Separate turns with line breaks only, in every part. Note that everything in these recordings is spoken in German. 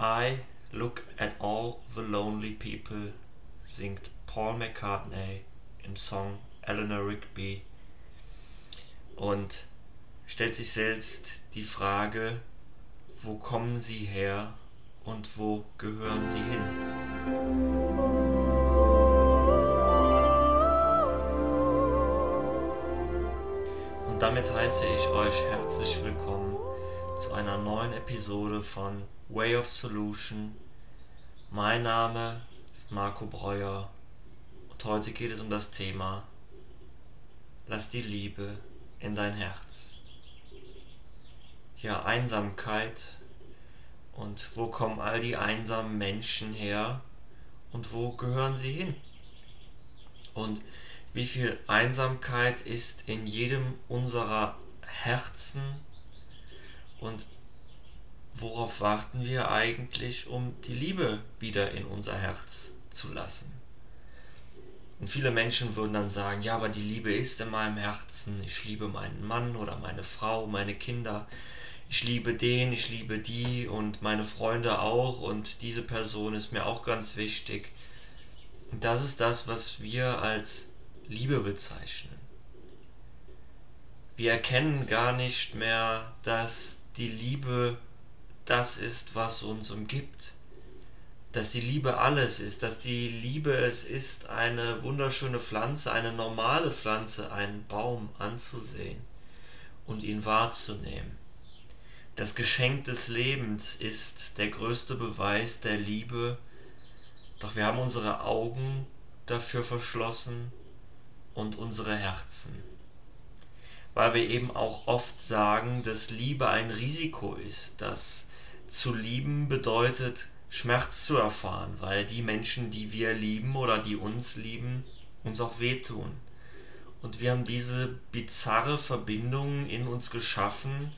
I look at all the lonely people, singt Paul McCartney im Song Eleanor Rigby und stellt sich selbst die Frage, wo kommen sie her und wo gehören sie hin? Und damit heiße ich euch herzlich willkommen zu einer neuen Episode von Way of Solution. Mein Name ist Marco Breuer und heute geht es um das Thema Lass die Liebe in dein Herz. Ja, Einsamkeit und wo kommen all die einsamen Menschen her und wo gehören sie hin? Und wie viel Einsamkeit ist in jedem unserer Herzen und worauf warten wir eigentlich, um die Liebe wieder in unser Herz zu lassen? Und viele Menschen würden dann sagen, ja, aber die Liebe ist in meinem Herzen. Ich liebe meinen Mann oder meine Frau, meine Kinder. Ich liebe den, ich liebe die und meine Freunde auch und diese Person ist mir auch ganz wichtig. Und das ist das, was wir als Liebe bezeichnen. Wir erkennen gar nicht mehr, dass die Liebe das ist, was uns umgibt. Dass die Liebe alles ist, dass die Liebe es ist, eine wunderschöne Pflanze, eine normale Pflanze, einen Baum anzusehen und ihn wahrzunehmen. Das Geschenk des Lebens ist der größte Beweis der Liebe, doch wir haben unsere Augen dafür verschlossen und unsere Herzen weil wir eben auch oft sagen, dass Liebe ein Risiko ist, dass zu lieben bedeutet, Schmerz zu erfahren, weil die Menschen, die wir lieben oder die uns lieben, uns auch wehtun. Und wir haben diese bizarre Verbindung in uns geschaffen.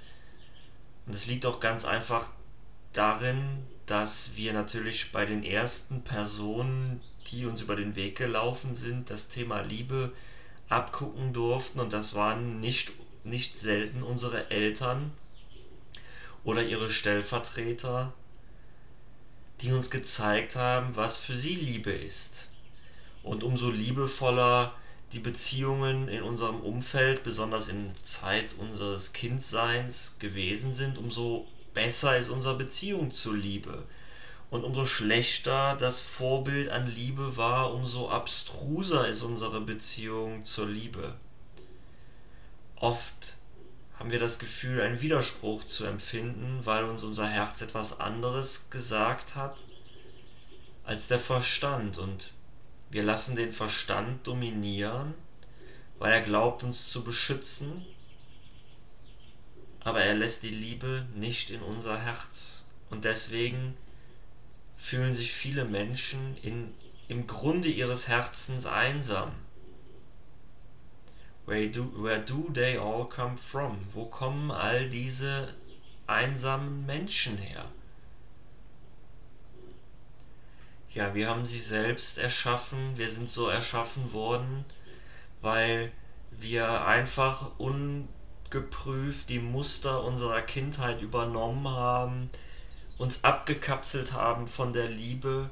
Und es liegt auch ganz einfach darin, dass wir natürlich bei den ersten Personen, die uns über den Weg gelaufen sind, das Thema Liebe abgucken durften und das waren nicht, nicht selten unsere Eltern oder ihre Stellvertreter, die uns gezeigt haben, was für sie Liebe ist. Und umso liebevoller die Beziehungen in unserem Umfeld, besonders in Zeit unseres Kindseins gewesen sind, umso besser ist unsere Beziehung zur Liebe. Und umso schlechter das Vorbild an Liebe war, umso abstruser ist unsere Beziehung zur Liebe. Oft haben wir das Gefühl, einen Widerspruch zu empfinden, weil uns unser Herz etwas anderes gesagt hat als der Verstand. Und wir lassen den Verstand dominieren, weil er glaubt uns zu beschützen, aber er lässt die Liebe nicht in unser Herz. Und deswegen fühlen sich viele Menschen in, im Grunde ihres Herzens einsam. Where do, where do they all come from? Wo kommen all diese einsamen Menschen her? Ja, wir haben sie selbst erschaffen, wir sind so erschaffen worden, weil wir einfach ungeprüft die Muster unserer Kindheit übernommen haben, uns abgekapselt haben von der Liebe,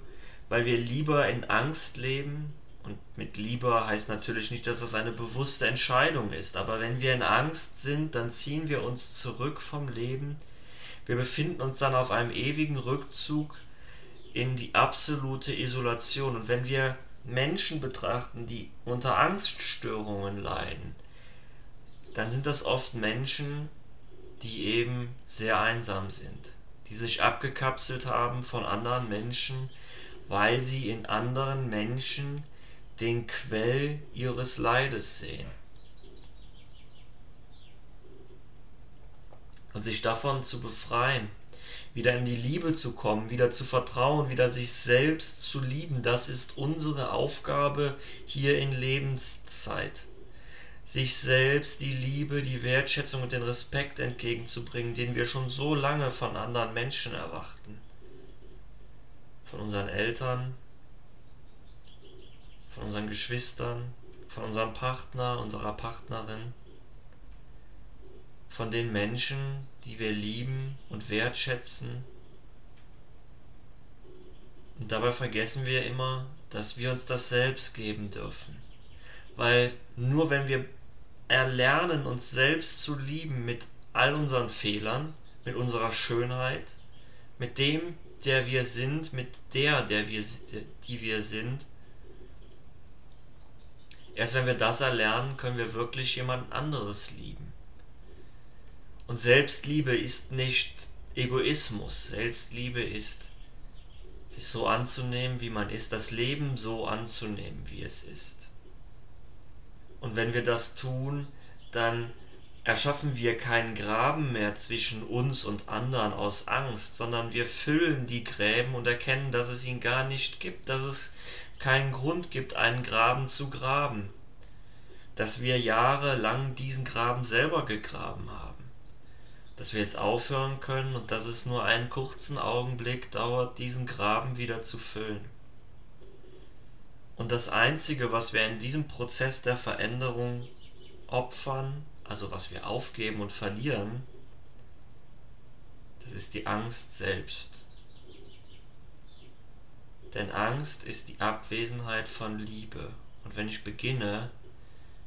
weil wir lieber in Angst leben. Und mit lieber heißt natürlich nicht, dass das eine bewusste Entscheidung ist, aber wenn wir in Angst sind, dann ziehen wir uns zurück vom Leben. Wir befinden uns dann auf einem ewigen Rückzug in die absolute Isolation. Und wenn wir Menschen betrachten, die unter Angststörungen leiden, dann sind das oft Menschen, die eben sehr einsam sind die sich abgekapselt haben von anderen Menschen, weil sie in anderen Menschen den Quell ihres Leides sehen. Und sich davon zu befreien, wieder in die Liebe zu kommen, wieder zu vertrauen, wieder sich selbst zu lieben, das ist unsere Aufgabe hier in Lebenszeit sich selbst die Liebe, die Wertschätzung und den Respekt entgegenzubringen, den wir schon so lange von anderen Menschen erwarten. Von unseren Eltern, von unseren Geschwistern, von unserem Partner, unserer Partnerin, von den Menschen, die wir lieben und wertschätzen, Und dabei vergessen wir immer, dass wir uns das selbst geben dürfen. Weil nur wenn wir erlernen, uns selbst zu lieben mit all unseren Fehlern, mit unserer Schönheit, mit dem, der wir sind, mit der, der wir, die wir sind, erst wenn wir das erlernen, können wir wirklich jemand anderes lieben. Und Selbstliebe ist nicht Egoismus. Selbstliebe ist sich so anzunehmen, wie man ist, das Leben so anzunehmen, wie es ist. Und wenn wir das tun, dann erschaffen wir keinen Graben mehr zwischen uns und anderen aus Angst, sondern wir füllen die Gräben und erkennen, dass es ihn gar nicht gibt, dass es keinen Grund gibt, einen Graben zu graben, dass wir jahrelang diesen Graben selber gegraben haben dass wir jetzt aufhören können und dass es nur einen kurzen Augenblick dauert, diesen Graben wieder zu füllen. Und das Einzige, was wir in diesem Prozess der Veränderung opfern, also was wir aufgeben und verlieren, das ist die Angst selbst. Denn Angst ist die Abwesenheit von Liebe. Und wenn ich beginne,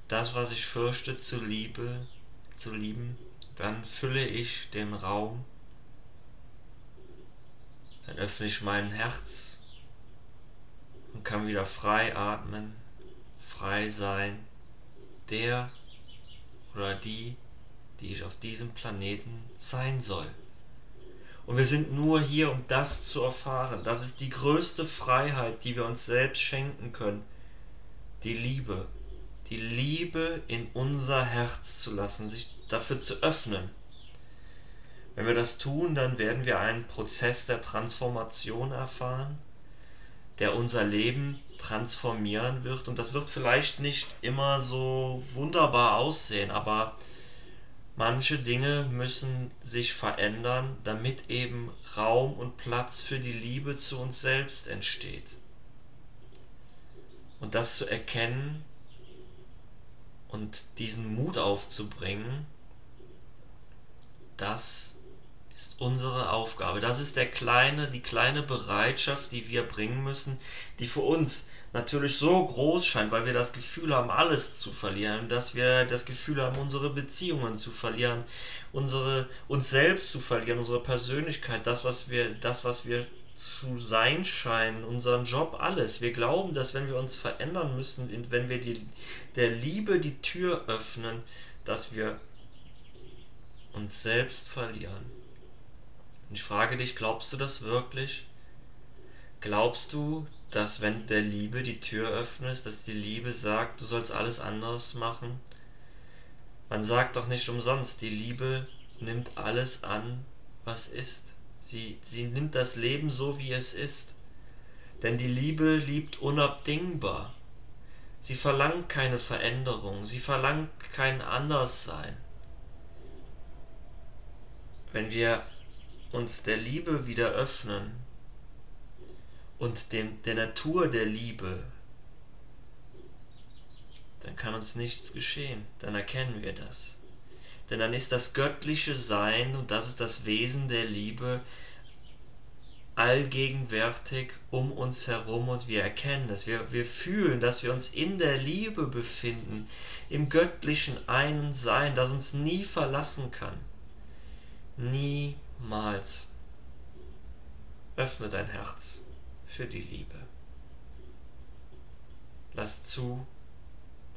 das, was ich fürchte, zu liebe, zu lieben, dann fülle ich den Raum, dann öffne ich mein Herz und kann wieder frei atmen, frei sein, der oder die, die ich auf diesem Planeten sein soll. Und wir sind nur hier, um das zu erfahren. Das ist die größte Freiheit, die wir uns selbst schenken können. Die Liebe die Liebe in unser Herz zu lassen, sich dafür zu öffnen. Wenn wir das tun, dann werden wir einen Prozess der Transformation erfahren, der unser Leben transformieren wird. Und das wird vielleicht nicht immer so wunderbar aussehen, aber manche Dinge müssen sich verändern, damit eben Raum und Platz für die Liebe zu uns selbst entsteht. Und das zu erkennen, und diesen Mut aufzubringen, das ist unsere Aufgabe. Das ist der kleine, die kleine Bereitschaft, die wir bringen müssen, die für uns natürlich so groß scheint, weil wir das Gefühl haben, alles zu verlieren, dass wir das Gefühl haben, unsere Beziehungen zu verlieren, unsere uns selbst zu verlieren, unsere Persönlichkeit, das was wir das was wir zu sein scheinen, unseren Job, alles. Wir glauben, dass wenn wir uns verändern müssen, wenn wir die, der Liebe die Tür öffnen, dass wir uns selbst verlieren. Und ich frage dich, glaubst du das wirklich? Glaubst du, dass wenn der Liebe die Tür öffnest, dass die Liebe sagt, du sollst alles anders machen? Man sagt doch nicht umsonst, die Liebe nimmt alles an, was ist. Sie, sie nimmt das Leben so, wie es ist. Denn die Liebe liebt unabdingbar. Sie verlangt keine Veränderung, sie verlangt kein Anderssein. Wenn wir uns der Liebe wieder öffnen und dem, der Natur der Liebe, dann kann uns nichts geschehen, dann erkennen wir das. Denn dann ist das göttliche Sein, und das ist das Wesen der Liebe, allgegenwärtig um uns herum und wir erkennen es. Wir, wir fühlen, dass wir uns in der Liebe befinden, im göttlichen einen Sein, das uns nie verlassen kann. Niemals. Öffne dein Herz für die Liebe. Lass zu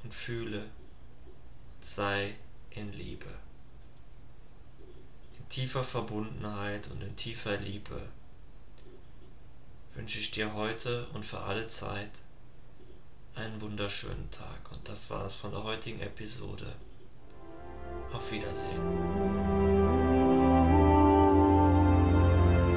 und fühle und sei in Liebe tiefer Verbundenheit und in tiefer Liebe wünsche ich dir heute und für alle Zeit einen wunderschönen Tag. Und das war es von der heutigen Episode. Auf Wiedersehen.